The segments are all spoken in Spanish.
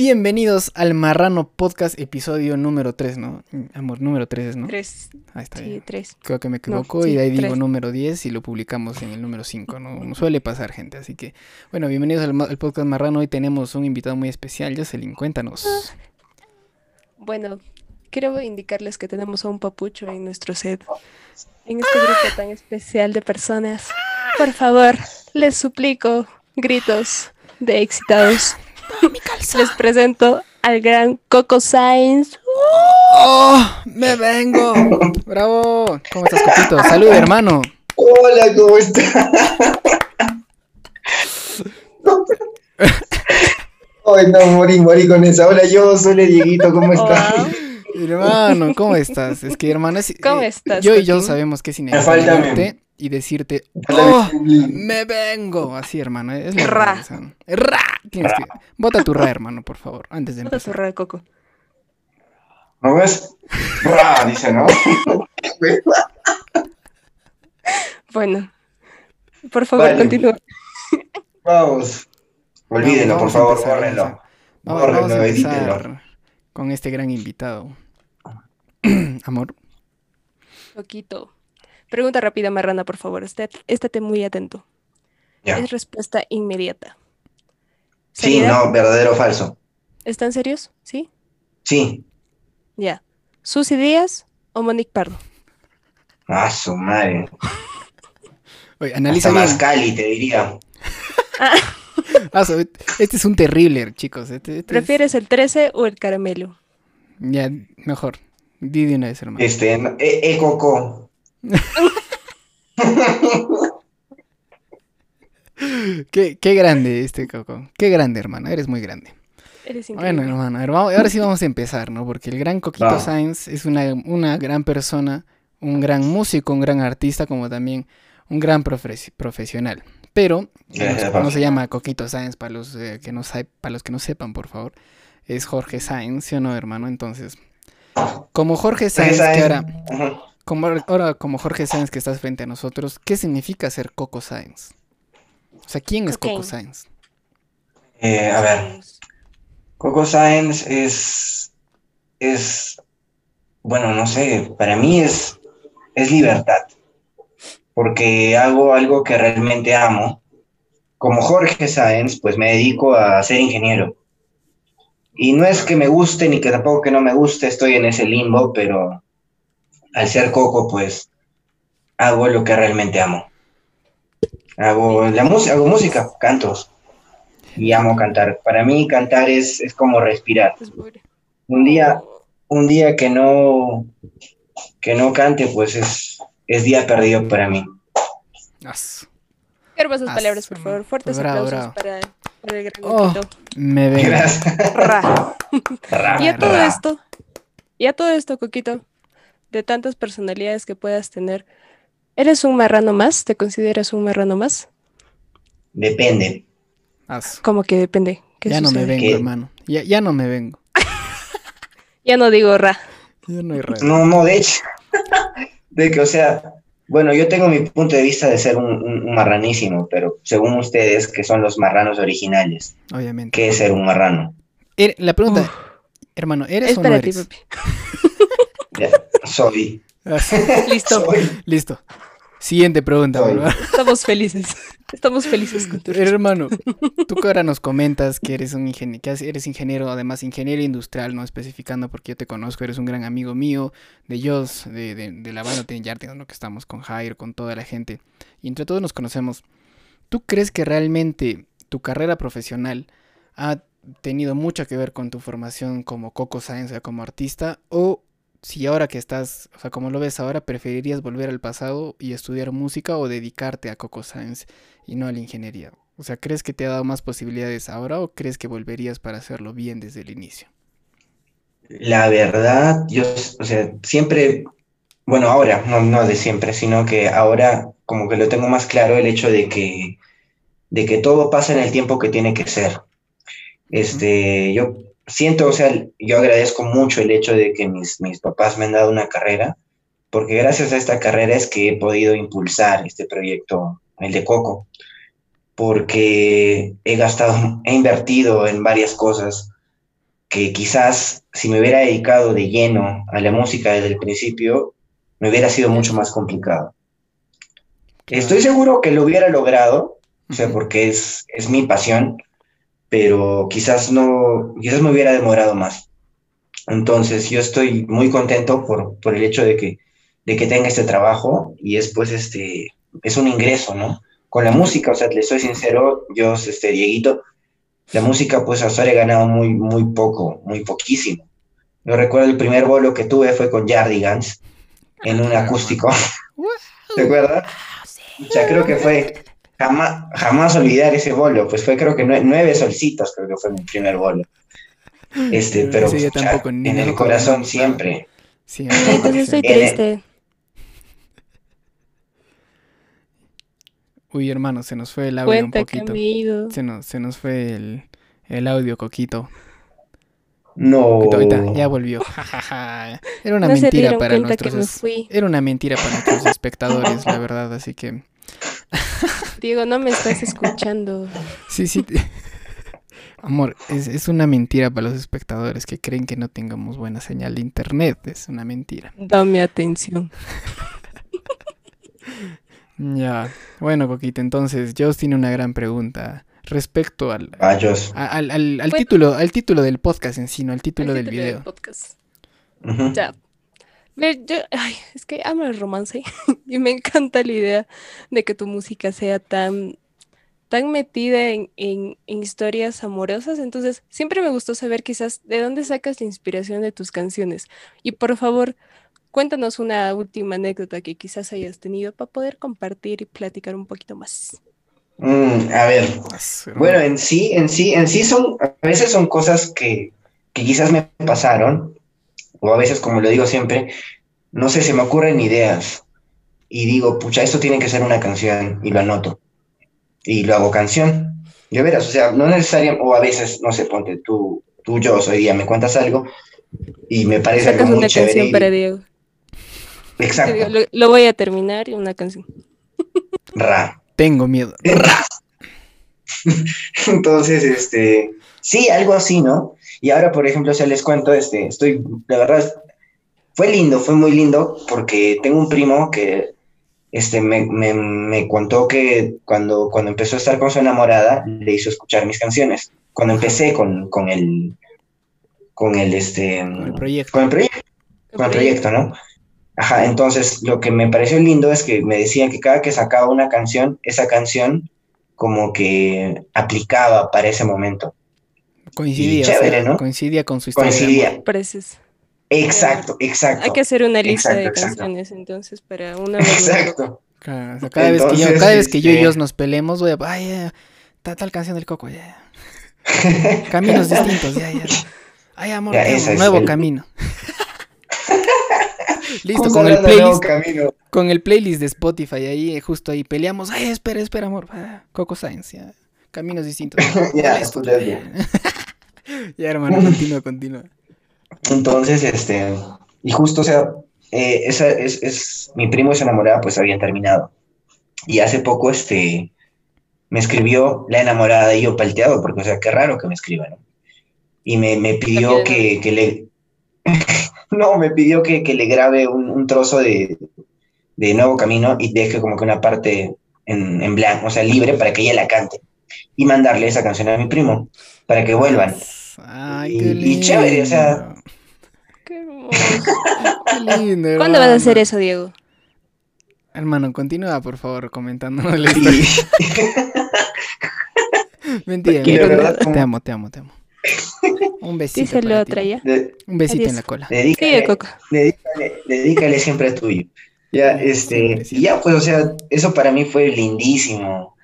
Bienvenidos al Marrano Podcast, episodio número 3, ¿no? Amor, número 3, ¿no? Tres. Ahí está Sí, bien. tres. Creo que me No, equivoco sí, y de ahí digo número 10 y lo publicamos en el número 5, ¿no? Suele pasar, gente. Así que, bueno, bienvenidos al, al podcast Marrano. Hoy tenemos un invitado muy especial, Jocelyn, cuéntanos. Bueno, quiero indicarles que tenemos a un papucho en nuestro set. En este grupo tan especial de personas. Por favor, les suplico gritos de excitados. Les presento al gran Coco Sainz. ¡Oh! ¡Me vengo! ¡Bravo! ¿Cómo estás, Coquito? ¡Salud, hermano! Hola, ¿cómo estás? Ay, no, morí, morí con esa. Hola, yo soy el Dieguito, ¿cómo estás? Hermano, ¿cómo estás? Es que, hermano, es- ¿Cómo eh, estás, Yo y yo sabemos que es falta inevitable y decirte, ¡Oh! ¡Me vengo! Así, hermano. Es la Ra. ¡Ra! Tienes que... Bota tu ra, hermano, por favor, antes de Puta empezar. zurra de Coco. ¿No ves? Ra, dice, ¿no? Bueno, por favor, Vale. continúa. Vamos. Olvídenlo, Vamos por favor, empezar, bórrenlo. vamos a- Vamos, empezar con este gran invitado. Amor, Coquito. Pregunta rápida, Marrana, por favor. Esté- Estate muy atento. Es respuesta inmediata. Sí, no, verdadero o falso. ¿Están serios? ¿Sí? Sí. Ya. ¿Susi Díaz o Monique Pardo? Ah, su madre. oye, Hasta analiza más bien. Cali, te diría. Ah, so- este es un terrible, chicos. Este, este es- ¿Prefieres el 13 o el caramelo? Ya, mejor. Di de una vez, hermano. Este, eh, eh, Coco. Qué, qué grande este Coco. Qué grande, hermano. Eres muy grande. Eres Bueno, hermano, ahora sí vamos a empezar, ¿no? Porque el gran Coquito Vamos. Sainz es una, una gran persona, un gran músico, un gran artista, como también un gran profes- profesional. Pero no, se llama Coquito Sainz para los, eh, que no para los que no sepan, por favor. Es Jorge Sainz, ¿sí o no, hermano? Entonces, como Jorge Sainz, que ahora, como ahora como Jorge Sainz que estás frente a nosotros, ¿qué significa ser Coco Sainz? O sea, ¿quién es Coco. Sainz? Eh, a ver. Coco Science es, es, bueno, no sé, para mí es, es libertad, porque hago algo que realmente amo. Como Jorge Sáenz, pues me dedico a ser ingeniero. Y no es que me guste ni que tampoco que no me guste, estoy en ese limbo, pero al ser Coco, pues hago lo que realmente amo. Hago la música, hago música, cantos y amo cantar. Para mí cantar es, es como respirar. Un día, un día que no, que no cante, pues es, es día perdido para mí. As. Hermosas Ah, palabras, por favor. Fuertes bravo, aplausos bravo. para, para el gran Oh. Coquito. Me. Y a todo esto, y a todo esto, Coquito, de tantas personalidades que puedas tener, ¿eres un marrano más? ¿Te consideras un marrano más? Depende. As. Como que depende. ¿Qué Ya no me vengo, hermano. Ya, ya no me vengo. Ya no digo ra. Ya no hay radio. No, no, de hecho, de que, o sea, bueno, yo tengo mi punto de vista de ser un, un- un marranísimo, pero según ustedes, que son los marranos originales, Obviamente. ¿qué es ser un marrano? Er- la pregunta, Uf. hermano, ¿eres Es o no para ti, eres? papi. Ya, soy. Listo. soy. Listo. Siguiente pregunta, bro. Estamos felices. Estamos felices con tu Hermano, tú que ahora nos comentas que eres un ingeniero, que eres ingeniero, además ingeniero industrial, no especificando porque yo te conozco, eres un gran amigo mío, de Jos, de, de, de la banda Ten Yarte, ¿no? que estamos con Jair, con toda la gente, y entre todos nos conocemos. ¿Tú crees que realmente tu carrera profesional ha tenido mucho que ver con tu formación como Coco Science, o sea, como artista? ¿O si ahora que estás, o sea, como lo ves ahora, preferirías volver al pasado y estudiar música o dedicarte a Coco Science y no a la ingeniería? O sea, ¿crees que te ha dado más posibilidades ahora o crees que volverías para hacerlo bien desde el inicio? La verdad, yo, o sea, siempre, bueno, ahora, no, no de siempre, sino que ahora como que lo tengo más claro el hecho de que, de que todo pasa en el tiempo que tiene que ser. Este, yo siento, o sea, yo agradezco mucho el hecho de que mis, mis papás me han dado una carrera, porque gracias a esta carrera es que he podido impulsar este proyecto, el de Coco, porque he gastado, he invertido en varias cosas que quizás si me hubiera dedicado de lleno a la música desde el principio, me hubiera sido mucho más complicado. Estoy seguro que lo hubiera logrado, o sea, porque es, es mi pasión, pero quizás no, quizás me hubiera demorado más. Entonces, yo estoy muy contento por, por el hecho de que, de que tenga este trabajo y es pues este, es un ingreso, ¿no? Con la música, o sea, le soy sincero, yo, este, Dieguito, la música pues hasta ahora he ganado muy, muy poco, muy poquísimo. Yo recuerdo el primer bolo que tuve fue con Jardigans en un acústico. ¿Te acuerdas? O sea, creo que fue jamás, jamás olvidar ese bolo. Pues fue creo que nueve, solcitos, creo que fue mi primer bolo. Este, pero Sí, tampoco, en el corazón siempre. Sí, entonces estoy triste. Uy, hermano, se nos fue el audio un Cuenta poquito. me he ido. Se nos, se nos fue el, el audio, Coquito. No. Coquito, ahorita, ya volvió. Era una no mentira para nuestros me es- fui. Era una mentira para nuestros espectadores, la verdad, así que Diego, no me estás escuchando. sí, sí. te- Amor, es, es una mentira para los espectadores que creen que no tengamos buena señal de internet. Es una mentira. Dame atención. Ya. Bueno, Coquito, entonces, Joss tiene una gran pregunta respecto al, Rayos. a- al, al- al Bueno. título, al título del podcast en sí, no al título El del título video. podcast. Ujú. Ya. Yo- ay, es que amo el romance y me encanta la idea de que tu música sea tan, tan metida en, en- en historias amorosas. Entonces, siempre me gustó saber quizás de dónde sacas la inspiración de tus canciones. Y por favor, cuéntanos una última anécdota que quizás hayas tenido para poder compartir y platicar un poquito más. Mm, a ver, Bueno, en sí, en sí, en sí son, a veces son cosas que, que quizás me pasaron, o a veces, como lo digo siempre, no sé, se me ocurren ideas y digo, pucha, esto tiene que ser una canción y lo anoto y lo hago canción. De veras, o sea, no necesariamente, o a veces, no sé, ponte tú, tú, yo, hoy día me cuentas algo y me parece algo muy una chévere. canción y- para Diego. Digo, Exacto, Lo, lo voy a terminar y una canción. ra. Tengo miedo. Entonces, este, sí, algo así, ¿no? Y ahora, por ejemplo, ya les cuento, este, estoy, la verdad, fue lindo, fue muy lindo, porque tengo un primo que, este, me, me, me contó que cuando, cuando empezó a estar con su enamorada, le hizo escuchar mis canciones. Cuando empecé con, con el, con el, este, el proyecto. con el proyecto con el proyecto, ¿no? Ajá, entonces lo que me pareció lindo es que me decían que cada que sacaba una canción, esa canción como que aplicaba para ese momento. Coincidía, Y o sea, chévere, ¿no? coincidía con su historia. Coincidía. Exacto, exacto. Hay que hacer una lista de Exacto, canciones entonces para una. Exacto. Claro, o sea, cada, vez que yo, cada vez que yo y Dios nos pelemos, voy a. Ay, ya, ta- tal canción del coco, ya. ya. Caminos distintos, ya, ya. Ay, amor, Ya, es nuevo el- camino. Listo, con el playlist, camino. con el playlist de Spotify ahí, eh, justo ahí peleamos. Ay, espera, espera, amor. Coco Science, ya. Caminos distintos. Ya, ya, ya. Hermano, continúa, continúa. Entonces, este, y justo, o sea, eh, esa es, es, mi primo y su enamorada pues habían terminado. Y hace poco, este, me escribió la enamorada y yo palteado, porque, o sea, qué raro que me escriba, ¿no? Y me, me pidió que, que le, no, me pidió que, que le grabe un, un trozo de, de Nuevo Camino y deje como que una parte en, en blanco, o sea, libre para que ella la cante. Y mandarle esa canción a mi primo, para que vuelvan. Ay, Y- qué y lindo. chévere, o sea, Qué hermoso. Qué lindo. ¿Cuándo vas a hacer hermano. eso, Diego? Hermano, continúa, por favor, comentándonos la historia. Y, Mentira, y verdad, Te amo, te amo, te amo. Un besito. Díselo para a ti. otra ya. de- Un besito Adiós. en la cola. dedícale, Sigue, Coco. dedícale, dedícale siempre a tuyo. Ya, Sí, este, y ya, pues, o sea, eso para mí fue lindísimo.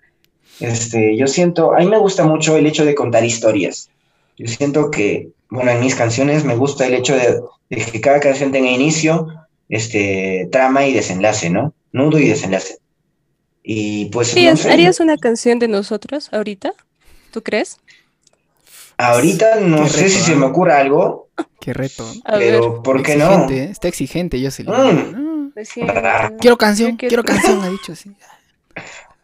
Este, yo siento, a mí me gusta mucho el hecho de contar historias. Yo siento que, bueno, en mis canciones me gusta el hecho de, de que cada canción tenga inicio, este, trama y desenlace, ¿no? Nudo y desenlace. Y pues, Sí, no sé, ¿Harías una canción de nosotros ahorita? ¿Tú crees? ahorita no Qué sé reto, si se ¿ah? me ocurre algo, Qué reto. A ver, pero ¿por qué no? Exigente, ¿eh? Está exigente, yo se Mm. decía- Quiero canción, quiero- canción, ha dicho así.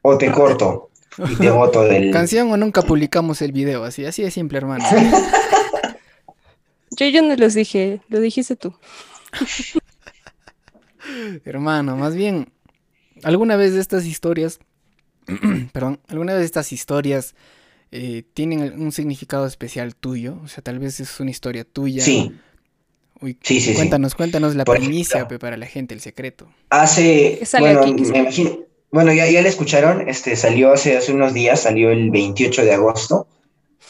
O te corto y del... Canción o nunca publicamos el video, así, así de simple, hermano. Yo, yo no los dije, lo dijiste tú. Hermano, más bien, ¿alguna vez de estas historias, perdón, alguna vez de estas historias eh, tienen un significado especial tuyo? O sea, tal vez es una historia tuya. Sí. Uy, Sí, sí, sí. cuéntanos, cuéntanos la Por primicia ejemplo. para la gente, el secreto. Hace, bueno, me imagino, bueno, ya, ya la escucharon, este, salió hace, hace unos días, salió el 28 de agosto,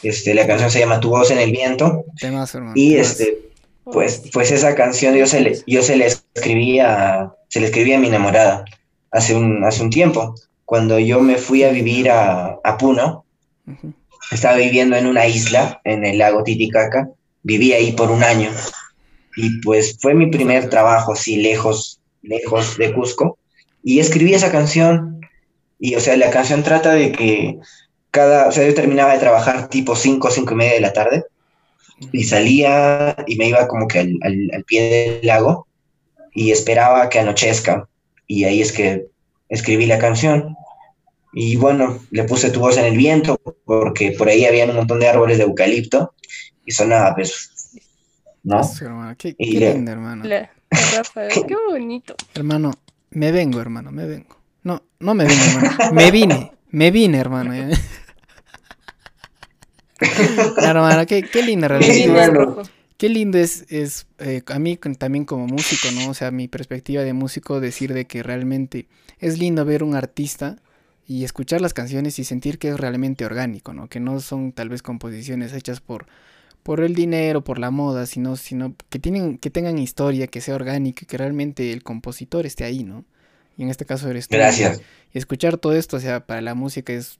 este, la canción se llama Tu voz en el viento, Temas, hermano. y temas. este, pues, pues esa canción yo se le, yo se la escribí a, se la escribí a mi enamorada hace un, hace un tiempo, cuando yo me fui a vivir a, a Puno, estaba viviendo en una isla, en el lago Titicaca, viví ahí por un año, y pues fue mi primer trabajo así lejos, lejos de Cusco, y escribí esa canción, y o sea, la canción trata de que cada, o sea, yo terminaba de trabajar tipo 5, 5 y media de la tarde, y salía y me iba como que al, al- al pie del lago, y esperaba que anochezca, y ahí es que escribí la canción. Y bueno, le puse tu voz en el viento porque por ahí había un montón de árboles de eucalipto y sonaba, pues, ¿no? Qué, Y qué le- lindo, hermano. La, qué bonito. Hermano, me vengo, hermano, me vengo. No, no me vengo, hermano. Me vine, me vine, hermano. Claro, hermano, qué, qué bueno. rojo. Qué lindo es, es eh, a mí también como músico, ¿no? O sea, mi perspectiva de músico, decir de que realmente es lindo ver un artista y escuchar las canciones y sentir que es realmente orgánico, ¿no? Que no son tal vez composiciones hechas por, por el dinero, por la moda, sino, sino que tienen, que tengan historia, que sea orgánico y que realmente el compositor esté ahí, ¿no? Y en este caso eres tú. Gracias. Y escuchar todo esto, o sea, para la música es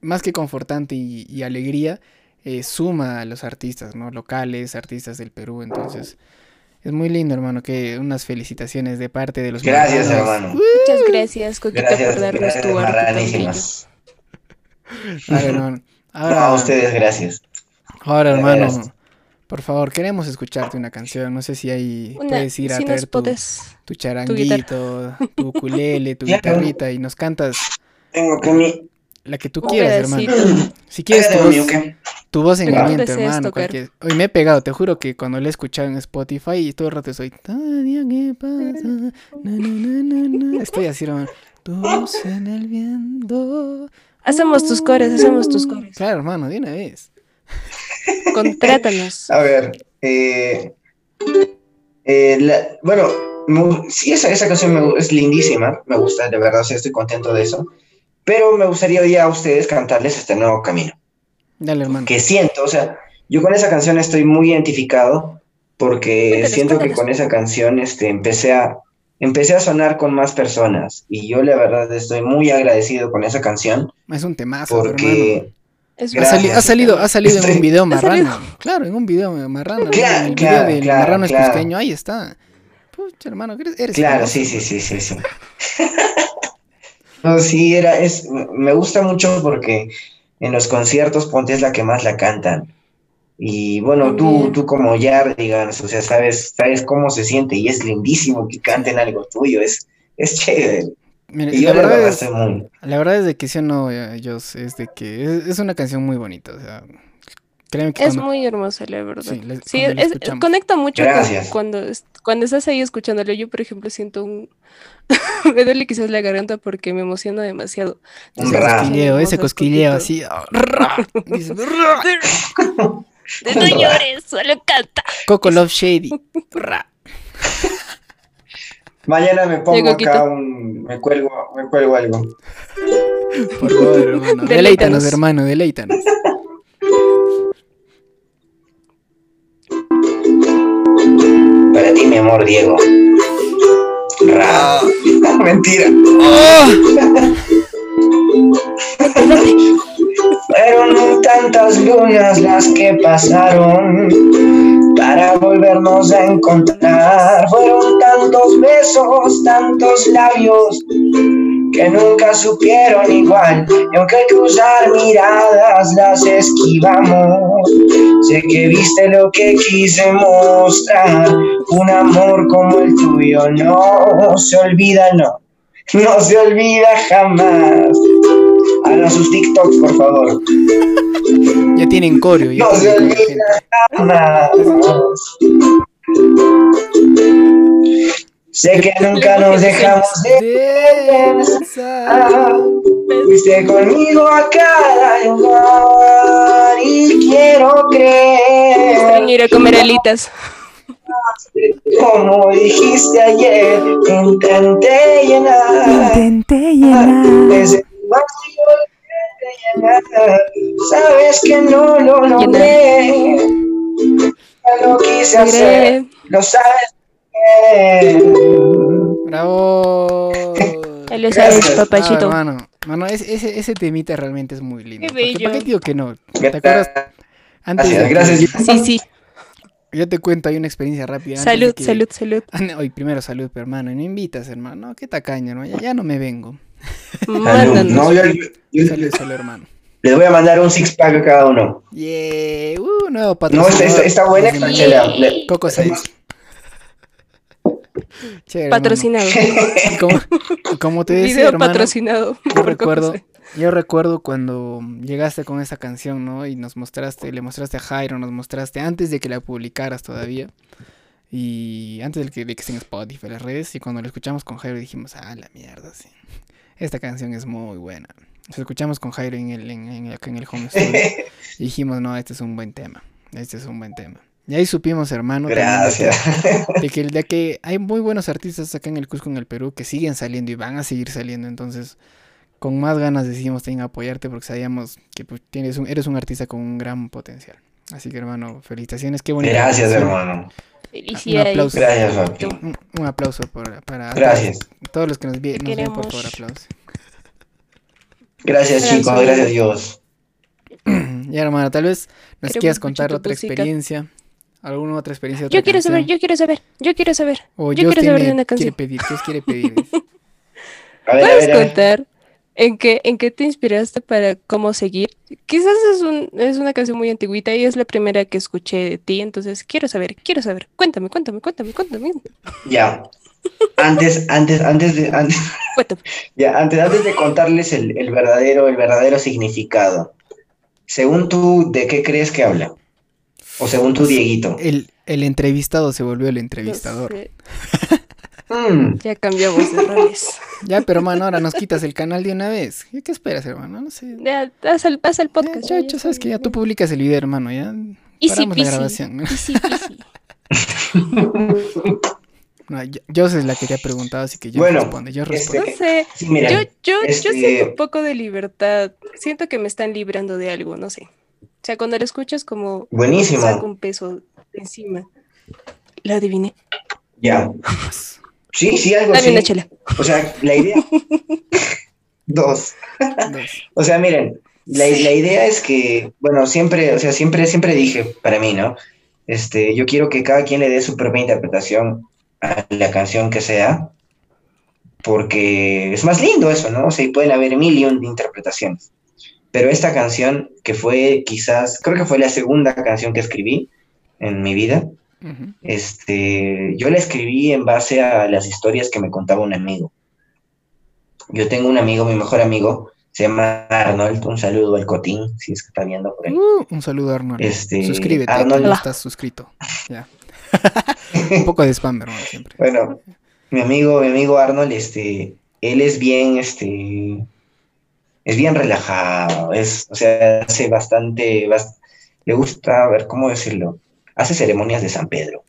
más que confortante y, y alegría, eh, suma a los artistas, ¿no? Locales, artistas del Perú, entonces es muy lindo, hermano, que unas felicitaciones de parte de los Gracias, marranos. hermano. Muchas gracias, Coquito, Gracias, por darnos gracias, tu arte hermano. No, a ustedes, gracias. Ahora, de hermano, veras. por favor, queremos escucharte una canción, no sé si ahí Una, puedes ir a si traer tu, podes. tu charanguito, tu ukulele, tu Claro. guitarrita y nos cantas Tengo que mi... la que tú quieras, hermano. Si quieres tu voz, uke. Tu voz en el ¿De qué viento, deseas hermano. cualquier- Hoy me he pegado, te juro que cuando lo he escuchado en Spotify y todo el rato estoy. "Cada día que pasa, na, na, na, na, na". Estoy así, hermano. Tu voz en el viento. Hacemos tus cores, hacemos tus cores. Claro, hermano, de una vez. Contrátanos. A ver, eh, eh, la- bueno, sí, esa, esa canción me es lindísima, me gusta, de verdad, sí, estoy contento de eso. Pero me gustaría hoy a ustedes cantarles este nuevo camino. Dale, hermano. que siento, o sea, yo con esa canción estoy muy identificado porque siento que con esa canción este, empecé a, empecé a sonar con más personas y yo la verdad estoy muy agradecido con esa canción Es un temazo, hermano. Es Ha, Gracias. sali- ha salido, ha salido en un video Ha salido. marrano. Claro, en un video marrano. Claro, en el claro, video del claro, marrano escusqueño, ahí está. Pucha, hermano, eres, eres claro, sí, sí, sí, sí, sí. No, sí, era, es, me gusta mucho porque en los conciertos Ponte es la que más la cantan. Y bueno, tú, tú como Yardigans, o sea, sabes, sabes cómo se siente y es lindísimo que canten algo tuyo, es, es chévere. Y yo la verdad es, muy... La verdad es de que sí o no, Jos, es de que es, es una canción muy bonita, o sea, créeme que Es cuando- muy hermosa, la verdad. Sí, es- conecta mucho con- cuando, cuando estás ahí escuchándolo. Yo, por ejemplo, siento un... me duele quizás la garganta porque me emociona demasiado. Un ese ra. cosquilleo, ese cosquilleo así, ah, no llores, solo canta. Coco Love Shady, ra. Mañana me pongo acá un... me cuelgo, me cuelgo algo. por favor, hermano, Deleítanos. hermano, deleítanos. Para ti, mi amor, Diego. Ra. Mentira. Fueron tantas lunas las que pasaron para volvernos a encontrar. Fueron tantos besos, tantos labios que nunca supieron igual. Y aunque cruzar miradas las esquivamos, sé que viste lo que quise mostrar. Un amor como el tuyo no se olvida, no, no se olvida jamás. hagan sus TikToks, por favor. Ya tienen coreo. Ya No se olviden gente. Sé que nunca nos dejamos de besar. Fuiste conmigo a cada lugar y quiero creer. Extraño ir a comer alitas. Como dijiste ayer, intenté llenar Intenté llenar. ese vacío que llenar. Sabes que no lo logré. Ya lo quise hacer, lo sabes bien. Bravo. ahí lo sabes, Gracias. Ah, papachito. hermano, mano, ese, ese, ese temita realmente es muy lindo. Qué bello. ¿Para qué digo que no? ¿Te acuerdas? Antes de Gracias, que- gracias. Sí, sí. Yo te cuento, hay una experiencia rápida. Salud, que- salud, salud. Hoy primero salud, pero hermano, y no invitas, hermano. No, qué tacaño, hermano. Ya, ya no me vengo. Salud. Mándanos. No, yo, yo- yo Salud, salud, hermano. les voy a mandar un six pack a cada uno. Yeah, uh, nuevo No, patrocinador. está, está, está buena esta Desde chela. Miami. Le- Coco Saiz. Chévere. Patrocinado. Como, te decía, Video hermano, patrocinado. yo por recuerdo, Coco yo recuerdo cuando llegaste con esa canción, ¿no? Y nos mostraste, le mostraste a Jairo, nos mostraste antes de que la publicaras todavía. Y antes de que, de que esté en Spotify, las redes. Y cuando la escuchamos con Jairo dijimos, ah, la mierda, sí. Esta canción es muy buena. Nos escuchamos con Jairo en el, en, en- acá en el home studio. y dijimos, no, este es un buen tema. Este es un buen tema. Y ahí supimos, hermano, también Gracias. de que, de que hay muy buenos artistas acá en el Cusco, en el Perú, que siguen saliendo y van a seguir saliendo. Entonces, con más ganas decidimos también apoyarte porque sabíamos que pues, tienes un, eres un artista con un gran potencial. Así que, hermano, felicitaciones. Qué bonito. Gracias, hermano. Felicidades. aplauso. Gracias, papi. Un, un aplauso por- para Gracias. todos los que nos, vi- nos ven, por favor, queremos. aplausos. Gracias, chicos. Gracias, Dios. Ya, hermano, tal vez nos Queremos quieras contar otra música. experiencia. ¿Alguna otra experiencia? otra Yo quiero saber, canción? yo quiero saber, yo quiero saber. O yo quiero saber de una quiere canción. pedir. ¿Qué os quiere pedir? A ver, a ¿Puedes a ver. contar en qué, en qué te inspiraste para cómo seguir? Quizás es, un, es una canción muy antigüita y es la primera que escuché de ti, entonces quiero saber, quiero saber. Cuéntame, cuéntame, cuéntame, cuéntame. Ya. Antes, antes, antes de, antes, Cuéntame. ya, antes, antes de contarles el, el verdadero, el verdadero significado. Según tú, ¿de qué crees que habla? O según tú, Dieguito. El, el entrevistado se volvió el No entrevistador. sé, Mm, ya cambiamos de roles. Ya, pero mano, ahora nos quitas el canal de una vez. ¿Qué, esperas, hermano? No sé. Ya, haz el, haz el podcast. ya, chacho, ya sabes que ya tú publicas el video, hermano, ya. Easy Paramos la grabación. Easy peasy. No, yo, yo sé la que te ha preguntado, así que yo Bueno, responde, yo este- respondo. No sé, sí, mira, yo, yo, yo este- siento un poco de libertad. Siento que me están librando de algo, no sé. O sea, cuando lo escuchas como buenísimo. saco un peso de encima. Lo adiviné. Ya. Sí, sí, algo Dame así. una chela. O sea, la idea. Dos. Dos. O sea, miren, la, la idea es que, bueno, siempre, o sea, siempre, siempre dije, para mí, ¿no? Este, yo quiero que cada quien le dé su propia interpretación a la canción que sea, porque es más lindo eso, ¿no? O sea, y pueden haber mil y un de interpretaciones. Pero esta canción, que fue quizás, creo que fue la segunda canción que escribí en mi vida, Este, yo la escribí en base a las historias que me contaba un amigo. Yo tengo un amigo, mi mejor amigo, se llama Arnold, un saludo al Cotín, si es que está viendo por ahí. Uh, un saludo, Arnold. Este, Suscríbete, Arnold- no estás suscrito. Ya. un poco de spam, hermano, siempre. Bueno, mi amigo, mi amigo Arnold, este, él es bien, este, es bien relajado, es, o sea, hace bastante, bast- le gusta, a ver, ¿cómo decirlo? Hace ceremonias de San Pedro.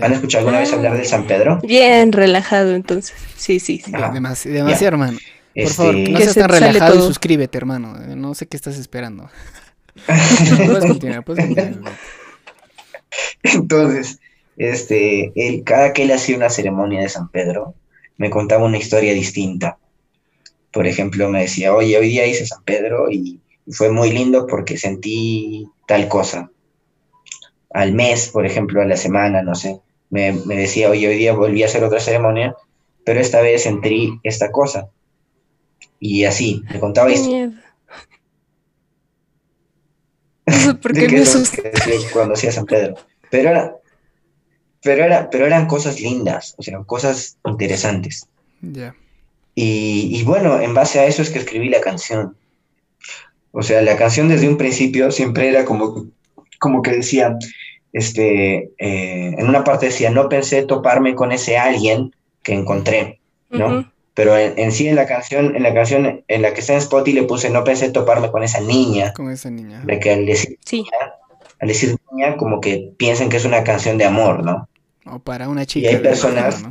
¿Han escuchado alguna vez hablar de San Pedro? Bien relajado, entonces. Sí, sí, sí. Demasi- demasiado, hermano. Por Este, favor, no Que seas se tan relajado y suscríbete, hermano. No sé qué estás esperando. puedes continuar, puedes continuar. Entonces, este, él, cada que él hacía una ceremonia de San Pedro, me contaba una historia distinta. Por ejemplo, me decía, oye, hoy día hice San Pedro y fue muy lindo porque sentí tal cosa. Al mes, por ejemplo, a la semana, no sé, me, me decía, oye, hoy día volví a hacer otra ceremonia, pero esta vez sentí esta cosa. Y así, me contaba. No sé por qué qué me asusté. cuando hacía San Pedro. Pero era, pero era, pero eran cosas lindas, o sea, cosas interesantes. Ya. Y, y bueno, en base a eso es que escribí la canción. O sea, la canción desde un principio siempre era como, como que decía, este, eh, en una parte decía, no pensé toparme con ese alguien que encontré, ¿no? Pero en, en sí en la canción, en la canción en la que está en Spotify le puse, no pensé toparme con esa niña, Con esa niña. de que al decir, Sí. al decir niña como que piensen que es una canción de amor, ¿no? O para una chica. hay de personas-.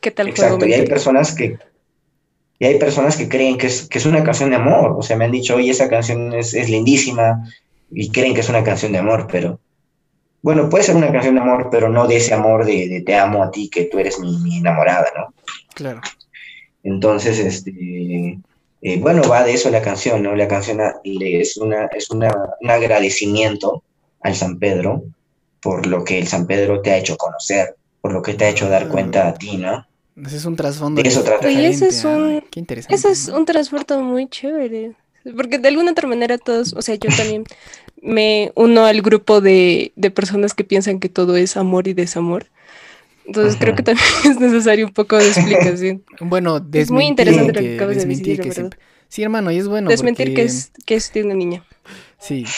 ¿Qué tal juego Exacto, y hay personas que y hay personas que creen que es, que es una canción de amor, o sea, me han dicho, oye, esa canción es, es lindísima, y creen que es una canción de amor, pero bueno, puede ser una canción de amor, pero no de ese amor de, de te amo a ti, que tú eres mi, mi enamorada, ¿no? Claro. Entonces, este, eh, bueno, va de eso la canción, ¿no? La canción a- es, una, es una, un agradecimiento al San Pedro por lo que el San Pedro te ha hecho conocer, por lo que te ha hecho dar cuenta a ti, ¿no? Ese es un trasfondo De eso trata. Oye, ese es un- Qué interesante. Ese es ¿no? un trasfondo muy chévere. Porque de alguna otra manera todos, o sea, yo también me uno al grupo de, de personas que piensan que todo es amor y desamor. Entonces creo que también es necesario un poco de explicación. Bueno, desmentir muy interesante lo que que- acabas de decir, que se-. Sí, hermano, y es bueno Desmentir porque... que es, que es de una niña. Sí.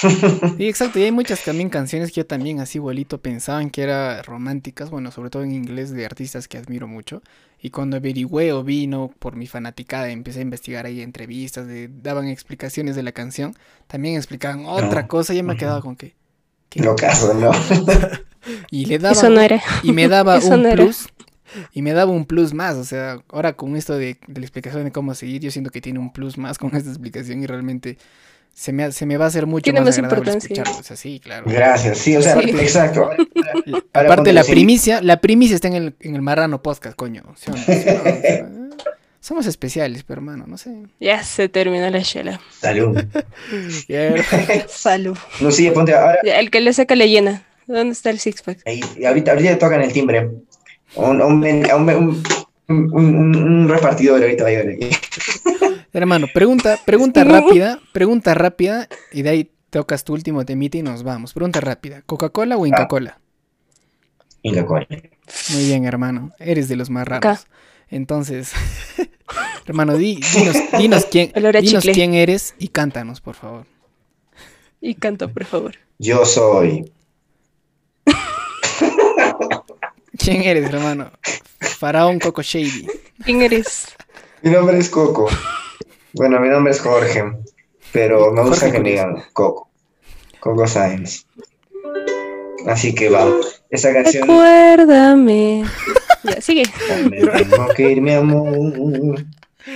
Sí, exacto. Y hay muchas también canciones que yo también así igualito pensaban que eran románticas, bueno, sobre todo en inglés de artistas que admiro mucho. Y cuando averigüé o vino por mi fanaticada, empecé a investigar ahí entrevistas, de, daban explicaciones de la canción, también explicaban otra No. cosa, ya me Ujú. quedaba con que... ¿qué? Lo caso, ¿no? Y le daba Eso no era. y me daba Eso un no plus y me daba un plus más, o sea, ahora con esto de, de la explicación de cómo seguir, yo siento que tiene un plus más con esta explicación y realmente se me, ha- se me va a hacer mucho Tiene más, más agradable importancia. escucharlo, o sea, sí, claro. Gracias, sí, o sea, Sí. exacto. Aparte la primicia, la primicia está en el, en el Marrano Podcast, coño. somos especiales, pero hermano, no sé. Ya se terminó la chela. Salud. Salud. No, sí, ponte ahora. El que le saca le llena. ¿Dónde está el six pack? Ahí, y ahorita, ahorita tocan el timbre. Un, un, un, un, un- un- un repartidor ahorita va a. Hermano, pregunta, pregunta rápida, pregunta rápida y de ahí tocas tu último temita y nos vamos. Pregunta rápida, ¿Coca-Cola o Inca Cola? Inca Cola. Muy bien, hermano, eres de los más raros. Acá. Entonces, hermano, di- dinos, dinos quién, dinos quién eres y cántanos, por favor. Y canta, por favor. Yo soy. ¿Quién eres, hermano? Faraón Coco Shady. ¿Quién eres? Mi nombre es Coco. Bueno, mi nombre es Jorge, pero me gusta Jorge que me digan Coco. Coco Sáenz. Así que va. Esta canción. Recuérdame. Ya, sigue. Me tengo que ir, mi amor.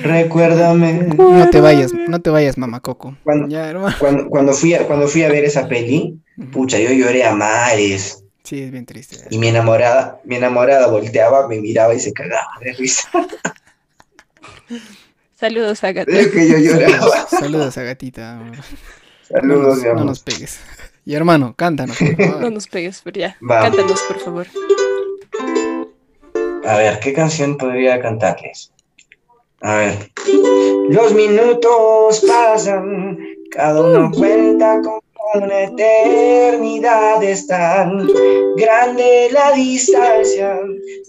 Recuérdame. No te vayas, no te vayas, mamá Coco. Cuando, Ya, hermano. cuando, cuando fui a, cuando fui a ver esa peli, pucha, yo lloré a mares. Sí, es bien triste. Y mi enamorada, mi enamorada volteaba, me miraba y se cagaba de risa. Saludos a Gata. Es que yo lloraba. Saludos a gatita. No Saludos, nos, mi no nos pegues. Y hermano, cántanos, por No favor. nos pegues, pero ya. Cántanos, por favor. A ver, ¿qué canción podría cantarles? A ver. Los minutos pasan, cada uno cuenta como una eternidad. Es tan grande la distancia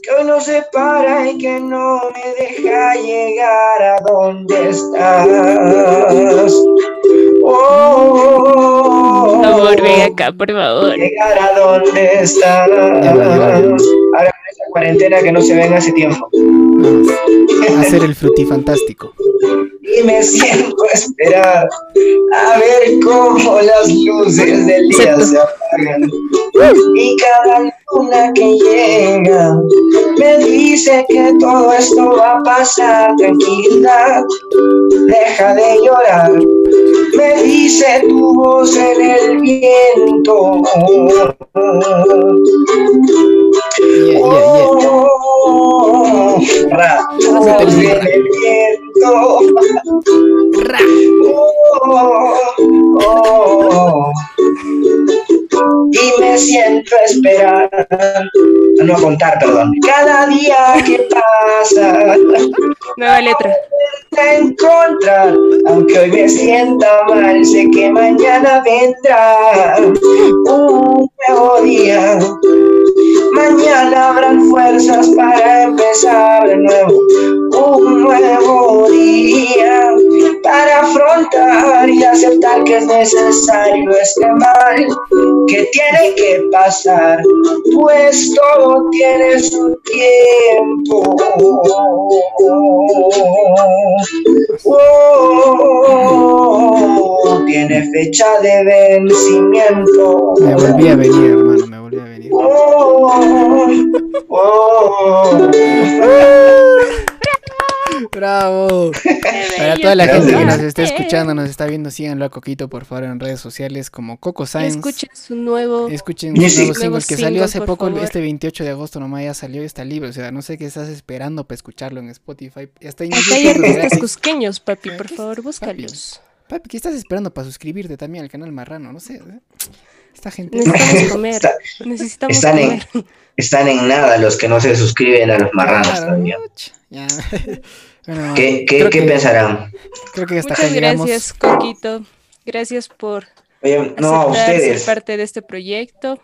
que hoy nos separa y que no me deja llegar a donde estás. Oh, Por favor, ven acá, por favor. llegar a donde estás. Ahora con esa cuarentena que no se ven hace tiempo. Hacer el frutifantástico. Y me siento a esperar a ver cómo las luces del día se apagan. Y cada luna que llega me dice que todo esto va a pasar. Tranquila, deja de llorar. Me dice tu voz en el viento. Yeah, yeah, yeah. Oh, ra. Oh. Y me siento a esperar, no a contar, perdón. Cada día que pasa, Nueva letra. encontrar, aunque hoy me sienta mal, sé que mañana vendrá un nuevo día. Mañana habrán fuerzas para empezar de nuevo un nuevo día para afrontar y aceptar que es necesario este mal que tiene que pasar, pues todo tiene su tiempo. Oh, tiene fecha de vencimiento. Me volví a venir, hermano, me volví a venir. Oh, oh. ¡Bravo! Para toda la gente que nos está escuchando, nos está viendo, síganlo a Coquito, por favor, en redes sociales como Coco Science. escuchen su nuevo. Escuchen sí. nuevo single que salió hace poco, favor. este 28 de agosto nomás ya salió y está libre. O sea, no sé qué estás esperando para escucharlo en Spotify. Ya está en Acá hay artistas cusqueños, papi, por favor, búscalos. Papi, ¿qué estás esperando para suscribirte también al canal Marrano? No sé. Esta gente. Necesitamos comer. Está- Necesitamos están en-. Están en nada los que no se suscriben a los marranos Claro, todavía. uch, ya. Bueno, ¿Qué, qué, creo qué que- pensarán? Creo que hasta Muchas gracias, Coquito. Gracias por Oye, no, a aceptar ser ustedes. parte de este proyecto,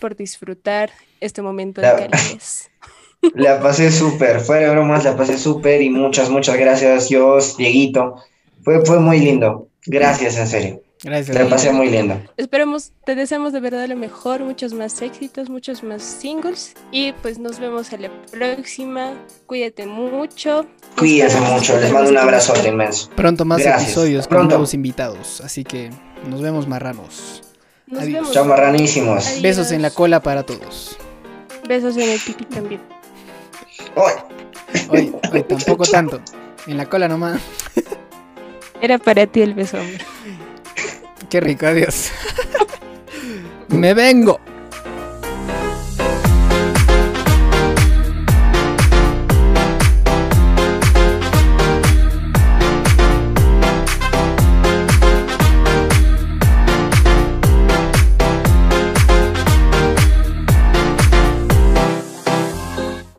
por disfrutar este momento La- de calidez. La pasé súper, fuera de bromas, la pasé súper y muchas, muchas gracias, Dios, Dieguito. Fue, fue muy lindo. Gracias, en serio. Gracias. Amigo. pasé muy lindo. Esperemos, te deseamos de verdad lo mejor, muchos más éxitos, muchos más singles y pues nos vemos en la próxima. Cuídate mucho. Cuídense Esperamos mucho, les mando un abrazote momento. inmenso. Pronto más Gracias. episodios con Pronto. nuevos invitados. Así que nos vemos marranos. Nos Adiós. vemos. Chao, marranísimos. Adiós. Besos en la cola para todos. Besos en el pipi también. Ay, Hoy, hoy tampoco tanto. En la cola nomás. Era para ti el beso, hombre. Qué rico, adiós. Me vengo.